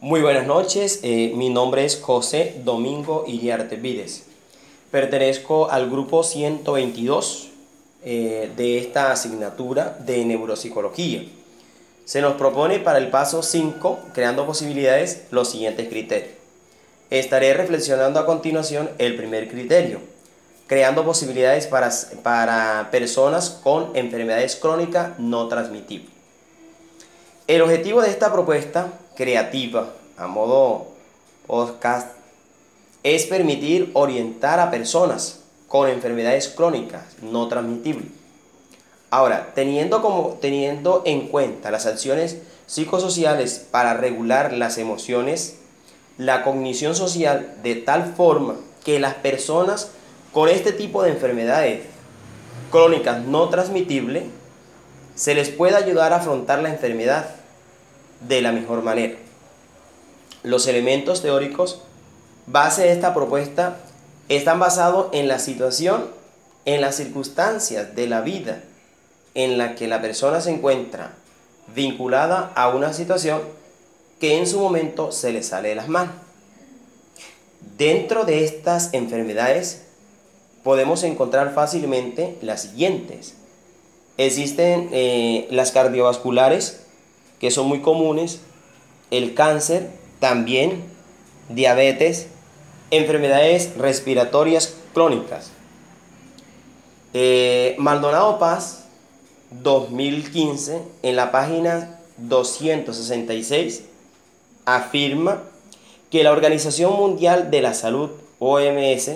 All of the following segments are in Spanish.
Muy buenas noches, eh, mi nombre es José Domingo Iriarte Vides. Pertenezco al grupo 122 eh, de esta asignatura de neuropsicología. Se nos propone para el paso 5, creando posibilidades, los siguientes criterios. Estaré reflexionando a continuación el primer criterio, creando posibilidades para, para personas con enfermedades crónicas no transmitibles. El objetivo de esta propuesta creativa, a modo podcast, es permitir orientar a personas con enfermedades crónicas no transmitibles. Ahora, teniendo, como, teniendo en cuenta las acciones psicosociales para regular las emociones, la cognición social de tal forma que las personas con este tipo de enfermedades crónicas no transmitibles se les pueda ayudar a afrontar la enfermedad de la mejor manera. Los elementos teóricos base de esta propuesta están basados en la situación, en las circunstancias de la vida en la que la persona se encuentra vinculada a una situación que en su momento se le sale de las manos. Dentro de estas enfermedades podemos encontrar fácilmente las siguientes. Existen eh, las cardiovasculares, que son muy comunes, el cáncer, también diabetes, enfermedades respiratorias crónicas. Eh, Maldonado Paz 2015, en la página 266, afirma que la Organización Mundial de la Salud, OMS,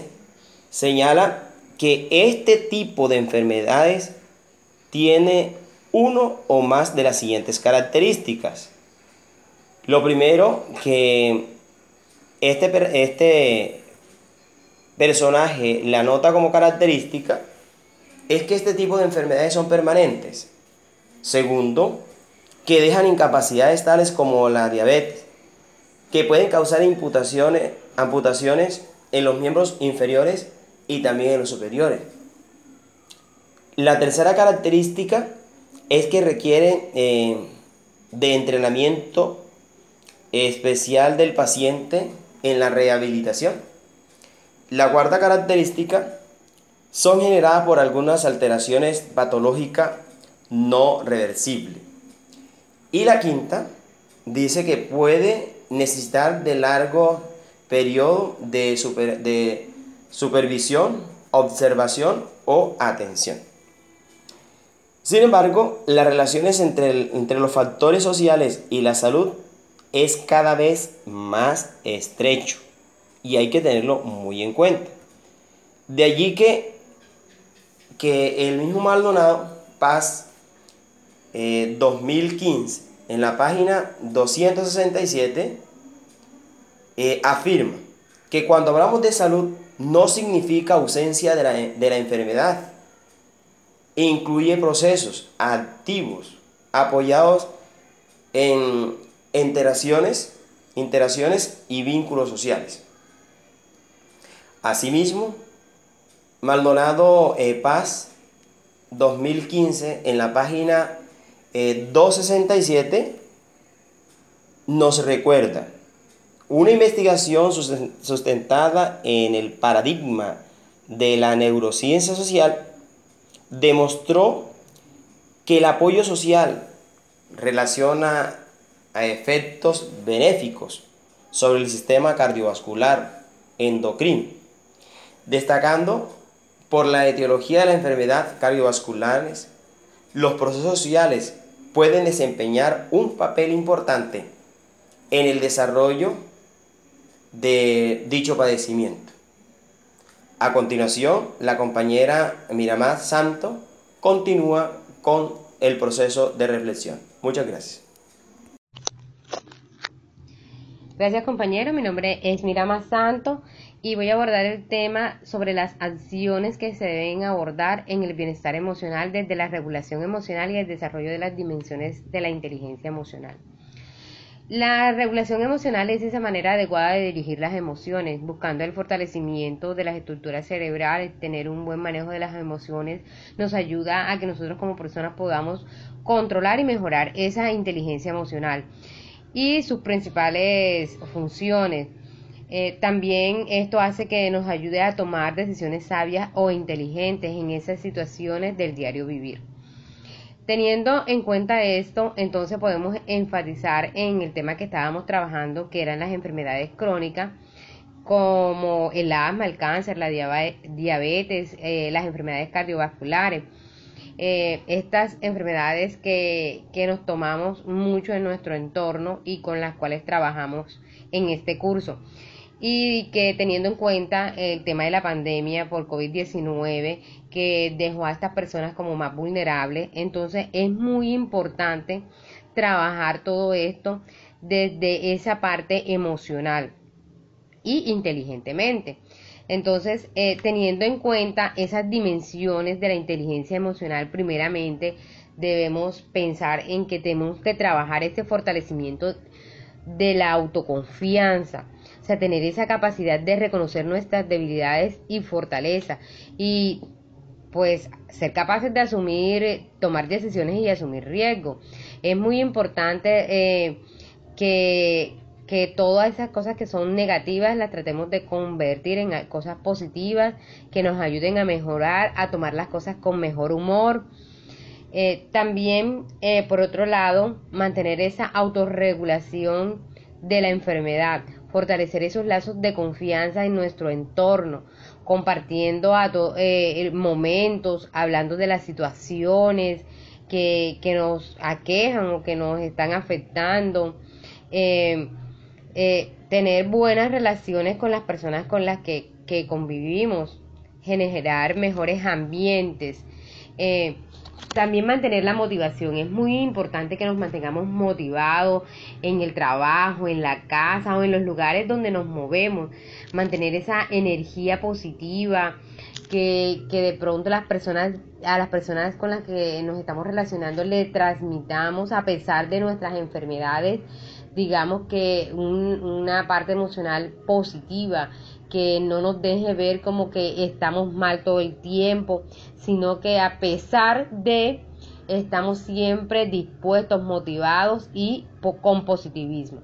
señala que este tipo de enfermedades tiene uno o más de las siguientes características. Lo primero, que este, este personaje la nota como característica es que este tipo de enfermedades son permanentes. Segundo, que dejan incapacidades tales como la diabetes, que pueden causar amputaciones en los miembros inferiores y también en los superiores. La tercera característica es que requieren eh, de entrenamiento especial del paciente en la rehabilitación. La cuarta característica son generadas por algunas alteraciones patológicas no reversibles. Y la quinta dice que puede necesitar de largo periodo de, de supervisión, observación o atención. Sin embargo, las relaciones entre, entre los factores sociales y la salud es cada vez más estrecho y hay que tenerlo muy en cuenta. De allí que que el mismo Maldonado, Paz 2015, eh, en la página 267, eh, afirma que cuando hablamos de salud no significa ausencia de la, de la enfermedad, incluye procesos activos apoyados en interacciones, interacciones y vínculos sociales. Asimismo, Maldonado eh, Paz 2015 en la página 267 eh, nos recuerda una investigación sustentada en el paradigma de la neurociencia social demostró que el apoyo social relaciona a efectos benéficos sobre el sistema cardiovascular endocrino, destacando por la etiología de la enfermedad cardiovasculares, los procesos sociales pueden desempeñar un papel importante en el desarrollo de dicho padecimiento. A continuación, la compañera Miramar Santo continúa con el proceso de reflexión. Muchas gracias. Gracias compañero, mi nombre es Mirama Santo y voy a abordar el tema sobre las acciones que se deben abordar en el bienestar emocional desde la regulación emocional y el desarrollo de las dimensiones de la inteligencia emocional. La regulación emocional es esa manera adecuada de dirigir las emociones, buscando el fortalecimiento de las estructuras cerebrales, tener un buen manejo de las emociones, nos ayuda a que nosotros como personas podamos controlar y mejorar esa inteligencia emocional. y sus principales funciones. Eh, también esto hace que nos ayude a tomar decisiones sabias o inteligentes en esas situaciones del diario vivir. Teniendo en cuenta esto, entonces podemos enfatizar en el tema que estábamos trabajando, que eran las enfermedades crónicas, como el asma, el cáncer, la diabetes, eh, las enfermedades cardiovasculares. Eh, estas enfermedades que, que nos tomamos mucho en nuestro entorno y con las cuales trabajamos en este curso y que teniendo en cuenta el tema de la pandemia por COVID-19 que dejó a estas personas como más vulnerables, entonces es muy importante trabajar todo esto desde esa parte emocional y inteligentemente. Entonces, eh, teniendo en cuenta esas dimensiones de la inteligencia emocional, primeramente debemos pensar en que tenemos que trabajar este fortalecimiento de la autoconfianza, sea, tener esa capacidad de reconocer nuestras debilidades y fortalezas y pues ser capaces de asumir, tomar decisiones y asumir riesgos. Es muy importante eh, que, que todas esas cosas que son negativas las tratemos de convertir en cosas positivas que nos ayuden a mejorar, a tomar las cosas con mejor humor. Eh, también, eh, por otro lado, mantener esa autorregulación de la enfermedad fortalecer esos lazos de confianza en nuestro entorno, compartiendo eh, momentos, hablando de las situaciones que, que, nos aquejan o que nos están afectando, eh, eh, tener buenas relaciones con las personas con las que, que convivimos, generar mejores ambientes. También mantener la motivación. Es muy importante que nos mantengamos motivados en el trabajo, en la casa o en los lugares donde nos movemos. Mantener esa energía positiva. Que, que de pronto las personas, a las personas con las que nos estamos relacionando le transmitamos a pesar de nuestras enfermedades, digamos que una parte emocional positiva que no nos deje ver como que estamos mal todo el tiempo, sino que a pesar de estamos siempre dispuestos, motivados y con positivismo.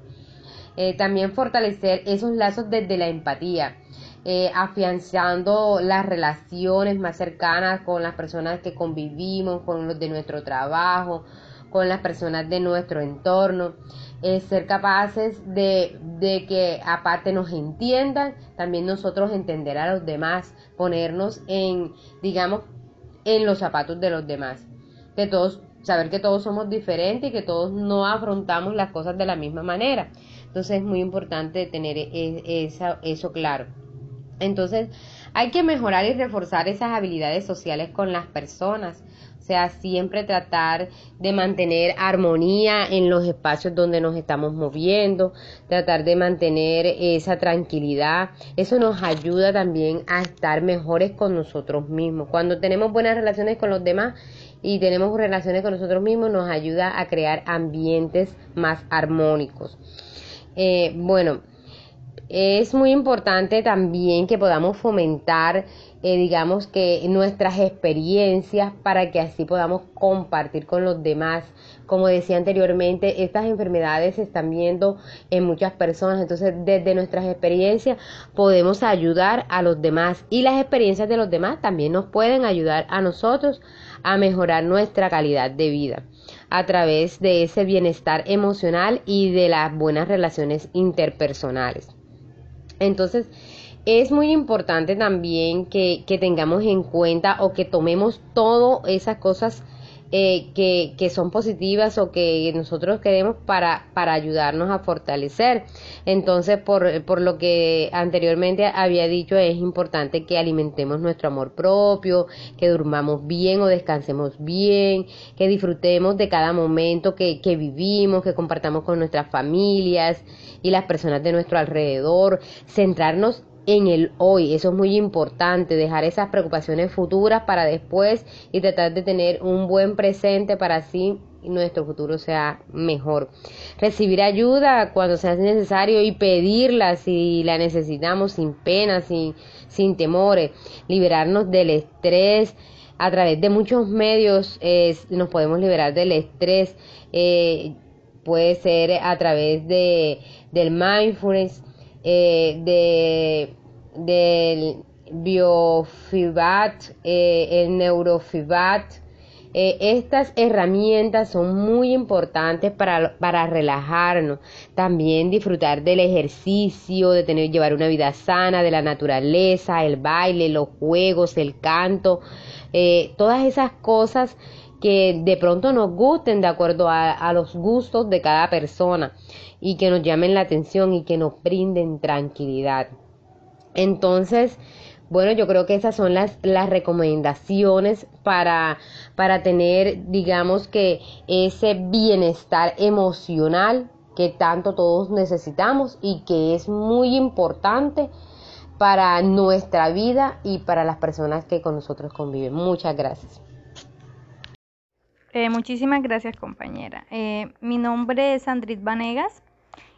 Eh, también fortalecer esos lazos desde la empatía, eh, afianzando las relaciones más cercanas con las personas que convivimos, con los de nuestro trabajo, con las personas de nuestro entorno, eh, ser capaces de, de, que aparte nos entiendan, también nosotros entender a los demás, ponernos en, digamos, en los zapatos de los demás, que todos, saber que todos somos diferentes y que todos no afrontamos las cosas de la misma manera. Entonces es muy importante tener e, esa, eso claro. Entonces hay que mejorar y reforzar esas habilidades sociales con las personas sea, siempre tratar de mantener armonía en los espacios donde nos estamos moviendo, tratar de mantener esa tranquilidad. Eso nos ayuda también a estar mejores con nosotros mismos. Cuando tenemos buenas relaciones con los demás y tenemos relaciones con nosotros mismos, nos ayuda a crear ambientes más armónicos. Eh, bueno, es muy importante también que podamos fomentar eh, digamos que nuestras experiencias para que así podamos compartir con los demás. Como decía anteriormente, estas enfermedades se están viendo en muchas personas, entonces desde nuestras experiencias podemos ayudar a los demás y las experiencias de los demás también nos pueden ayudar a nosotros a mejorar nuestra calidad de vida a través de ese bienestar emocional y de las buenas relaciones interpersonales. Entonces, es muy importante también que, que, tengamos en cuenta o que tomemos todas esas cosas eh, que, que, son positivas o que nosotros queremos para, para ayudarnos a fortalecer. Entonces, por, por lo que anteriormente había dicho, es importante que alimentemos nuestro amor propio, que durmamos bien o descansemos bien, que disfrutemos de cada momento que, que vivimos, que compartamos con nuestras familias y las personas de nuestro alrededor, centrarnos en el hoy. Eso es muy importante, dejar esas preocupaciones futuras para después y tratar de tener un buen presente para así nuestro futuro sea mejor. Recibir ayuda cuando sea necesario y pedirla si la necesitamos sin pena, sin, sin temores. Liberarnos del estrés. A través de muchos medios nos podemos liberar del estrés. Eh, puede ser a través de, del mindfulness, eh, de, del biofeedback, eh, el neurofeedback. Eh, estas herramientas son muy importantes para, para, relajarnos, también disfrutar del ejercicio, de tener llevar una vida sana, de la naturaleza, el baile, los juegos, el canto, todas esas cosas que de pronto nos gusten de acuerdo a, los gustos de cada persona y que nos llamen la atención y que nos brinden tranquilidad. Entonces, bueno, yo creo que esas son las, las recomendaciones para, para tener, digamos que, ese bienestar emocional que tanto todos necesitamos y que es muy importante para nuestra vida y para las personas que con nosotros conviven. Muchas gracias. Eh, muchísimas gracias compañera. Eh, mi nombre es Andrit Vanegas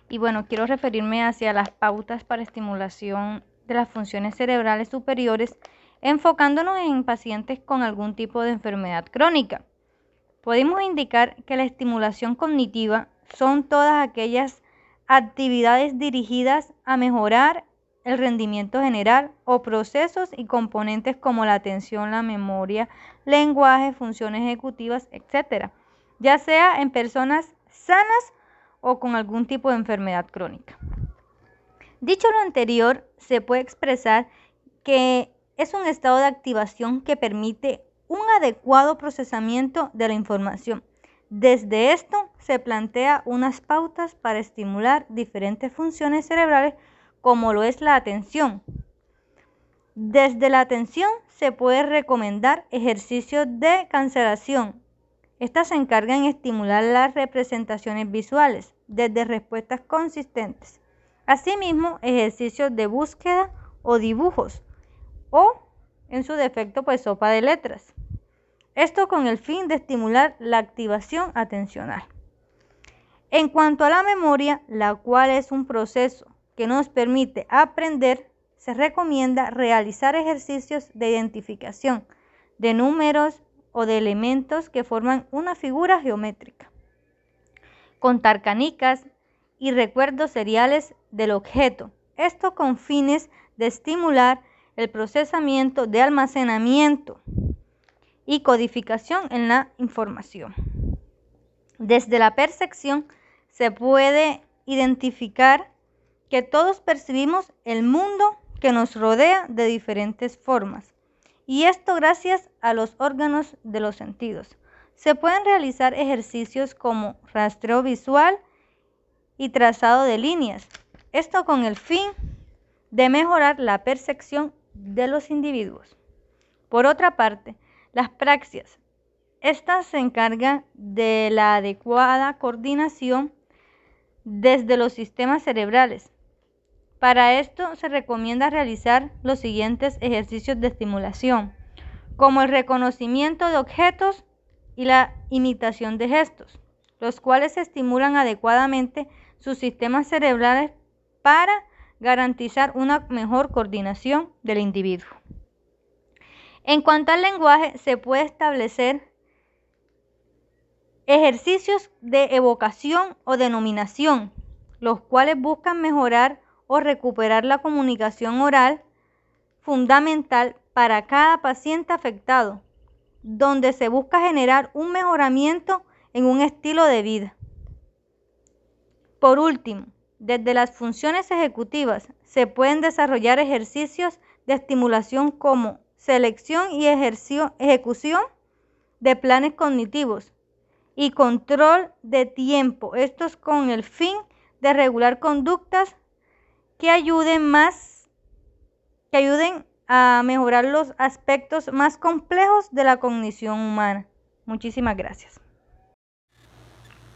y bueno, quiero referirme hacia las pautas para estimulación de las funciones cerebrales superiores, enfocándonos en pacientes con algún tipo de enfermedad crónica. Podemos indicar que la estimulación cognitiva son todas aquellas actividades dirigidas a mejorar el rendimiento general o procesos y componentes como la atención, la memoria, lenguaje, funciones ejecutivas, etc., ya sea en personas sanas o con algún tipo de enfermedad crónica. Dicho lo anterior, se puede expresar que es un estado de activación que permite un adecuado procesamiento de la información. Desde esto se plantea unas pautas para estimular diferentes funciones cerebrales como lo es la atención. Desde la atención se puede recomendar ejercicios de cancelación. Estas se encargan en estimular las representaciones visuales desde respuestas consistentes. Asimismo, ejercicios de búsqueda o dibujos o, en su defecto, pues sopa de letras. Esto con el fin de estimular la activación atencional. En cuanto a la memoria, la cual es un proceso que nos permite aprender, se recomienda realizar ejercicios de identificación de números o de elementos que forman una figura geométrica. Contar canicas, y recuerdos seriales del objeto. Esto con fines de estimular el procesamiento de almacenamiento y codificación en la información. Desde la percepción se puede identificar que todos percibimos el mundo que nos rodea de diferentes formas. Y esto gracias a los órganos de los sentidos. Se pueden realizar ejercicios como rastreo visual, y trazado de líneas. Esto con el fin de mejorar la percepción de los individuos. Por otra parte, las praxias. Estas se encargan de la adecuada coordinación desde los sistemas cerebrales. Para esto se recomienda realizar los siguientes ejercicios de estimulación, como el reconocimiento de objetos y la imitación de gestos, los cuales estimulan adecuadamente sus sistemas cerebrales para garantizar una mejor coordinación del individuo. En cuanto al lenguaje, se puede establecer ejercicios de evocación o denominación, los cuales buscan mejorar o recuperar la comunicación oral fundamental para cada paciente afectado, donde se busca generar un mejoramiento en un estilo de vida. Por último, desde las funciones ejecutivas se pueden desarrollar ejercicios de estimulación como selección y ejecución de planes cognitivos y control de tiempo. Estos con el fin de regular conductas que ayuden más que ayuden a mejorar los aspectos más complejos de la cognición humana. Muchísimas gracias.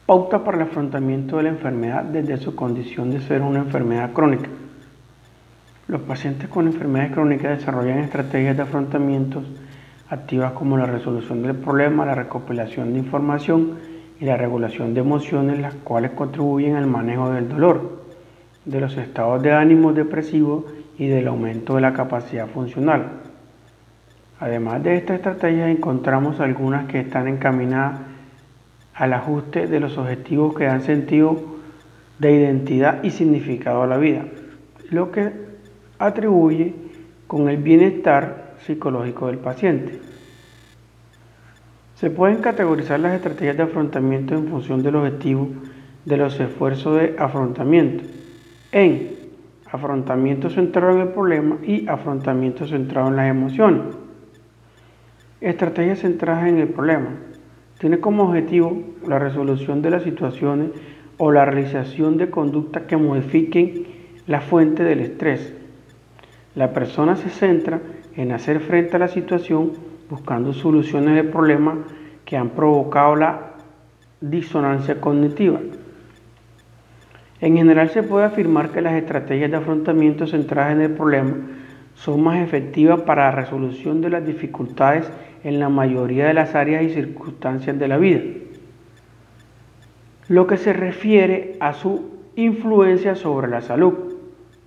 Pauta para el afrontamiento de la enfermedad desde su condición de ser una enfermedad crónica. Los pacientes con enfermedades crónicas desarrollan estrategias de afrontamientos activas como la resolución del problema, la recopilación de información y la regulación de emociones, las cuales contribuyen al manejo del dolor, de los estados de ánimo depresivos y del aumento de la capacidad funcional. Además de estas estrategias encontramos algunas que están encaminadas al ajuste de los objetivos que dan sentido de identidad y significado a la vida, lo que atribuye con el bienestar psicológico del paciente. Se pueden categorizar las estrategias de afrontamiento en función del objetivo de los esfuerzos de afrontamiento en afrontamiento centrado en el problema y afrontamiento centrado en las emociones. Estrategias centradas en el problema. Tiene como objetivo la resolución de las situaciones o la realización de conductas que modifiquen la fuente del estrés. La persona se centra en hacer frente a la situación buscando soluciones del problema que han provocado la disonancia cognitiva. En general se puede afirmar que las estrategias de afrontamiento centradas en el problema son más efectivas para la resolución de las dificultades en la mayoría de las áreas y circunstancias de la vida. Lo que se refiere a su influencia sobre la salud.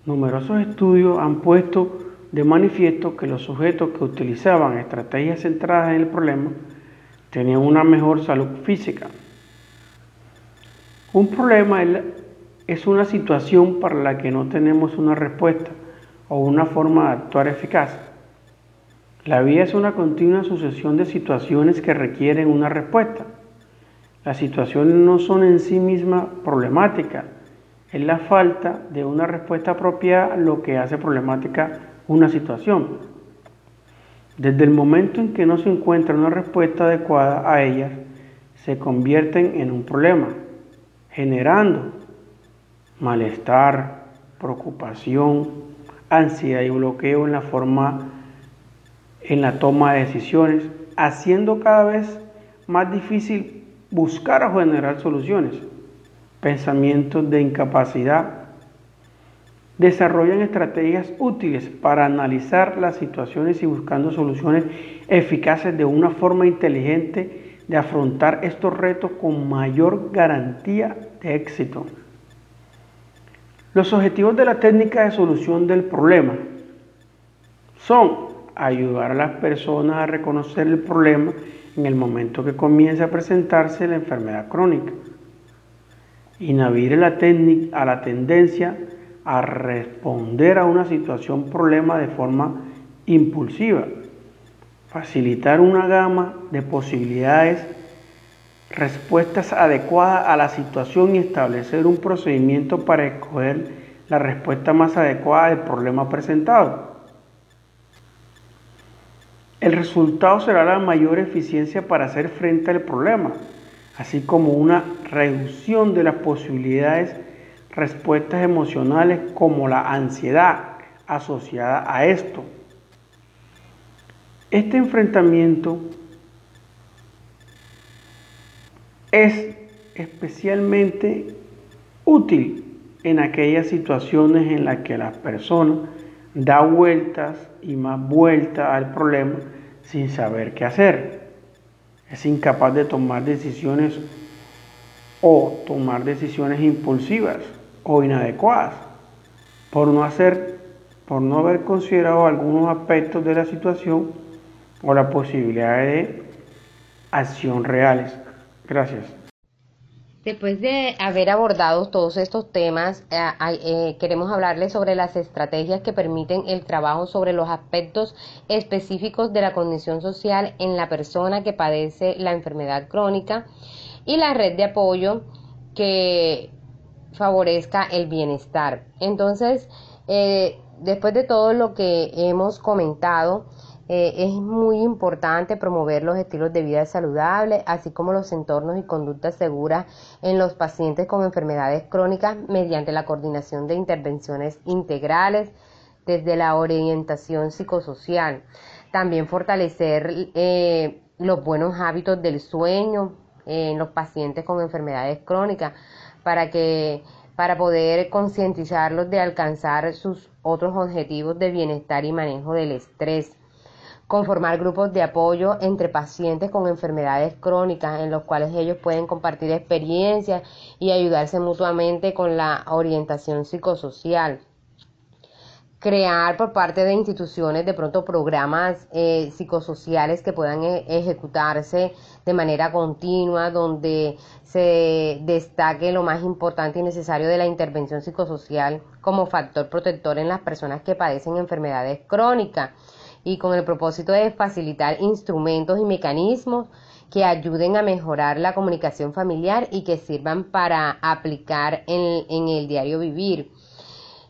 Numerosos estudios han puesto de manifiesto que los sujetos que utilizaban estrategias centradas en el problema tenían una mejor salud física. Un problema es una situación para la que no tenemos una respuesta o una forma de actuar eficaz. La vida es una continua sucesión de situaciones que requieren una respuesta. Las situaciones no son en sí mismas problemáticas, es la falta de una respuesta apropiada lo que hace problemática una situación. Desde el momento en que no se encuentra una respuesta adecuada a ellas, se convierten en un problema, generando malestar, preocupación, ansiedad y bloqueo en la forma en la toma de decisiones, haciendo cada vez más difícil buscar o generar soluciones. Pensamientos de incapacidad desarrollan estrategias útiles para analizar las situaciones y buscando soluciones eficaces de una forma inteligente de afrontar estos retos con mayor garantía de éxito. Los objetivos de la técnica de solución del problema son ayudar a las personas a reconocer el problema en el momento que comienza a presentarse la enfermedad crónica, inhibir a la tendencia a responder a una situación problema de forma impulsiva, facilitar una gama de posibilidades respuestas adecuadas a la situación y establecer un procedimiento para escoger la respuesta más adecuada del problema presentado. El resultado será la mayor eficiencia para hacer frente al problema, así como una reducción de las posibilidades respuestas emocionales como la ansiedad asociada a esto. Este enfrentamiento es especialmente útil en aquellas situaciones en las que la persona da vueltas y más vueltas al problema sin saber qué hacer. Es incapaz de tomar decisiones o tomar decisiones impulsivas o inadecuadas por no hacer por no haber considerado algunos aspectos de la situación o la posibilidad de acción reales. Gracias. Después de haber abordado todos estos temas, eh, eh, queremos hablarles sobre las estrategias que permiten el trabajo sobre los aspectos específicos de la condición social en la persona que padece la enfermedad crónica y la red de apoyo que favorezca el bienestar. Entonces, eh, después de todo lo que hemos comentado, eh, es muy importante promover los estilos de vida saludables, así como los entornos y conductas seguras en los pacientes con enfermedades crónicas mediante la coordinación de intervenciones integrales desde la orientación psicosocial. También fortalecer eh, los buenos hábitos del sueño en los pacientes con enfermedades crónicas para que para poder concientizarlos de alcanzar sus otros objetivos de bienestar y manejo del estrés conformar grupos de apoyo entre pacientes con enfermedades crónicas en los cuales ellos pueden compartir experiencias y ayudarse mutuamente con la orientación psicosocial. Crear por parte de instituciones de pronto programas eh, psicosociales que puedan eh, ejecutarse de manera continua, donde se destaque lo más importante y necesario de la intervención psicosocial como factor protector en las personas que padecen enfermedades crónicas y con el propósito de facilitar instrumentos y mecanismos que ayuden a mejorar la comunicación familiar y que sirvan para aplicar en, el diario vivir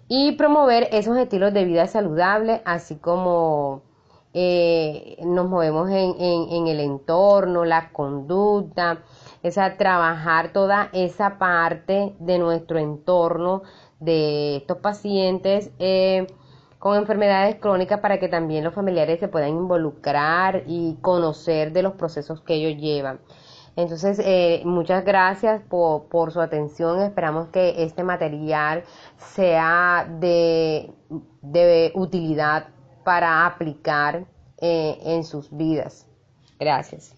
y promover esos estilos de vida saludables, así como eh, nos movemos en, el entorno, la conducta, es a trabajar toda esa parte de nuestro entorno de estos pacientes. Eh, con enfermedades crónicas para que también los familiares se puedan involucrar y conocer de los procesos que ellos llevan. Entonces, eh, muchas gracias por, su atención. Esperamos que este material sea de, utilidad para aplicar eh, en sus vidas. Gracias.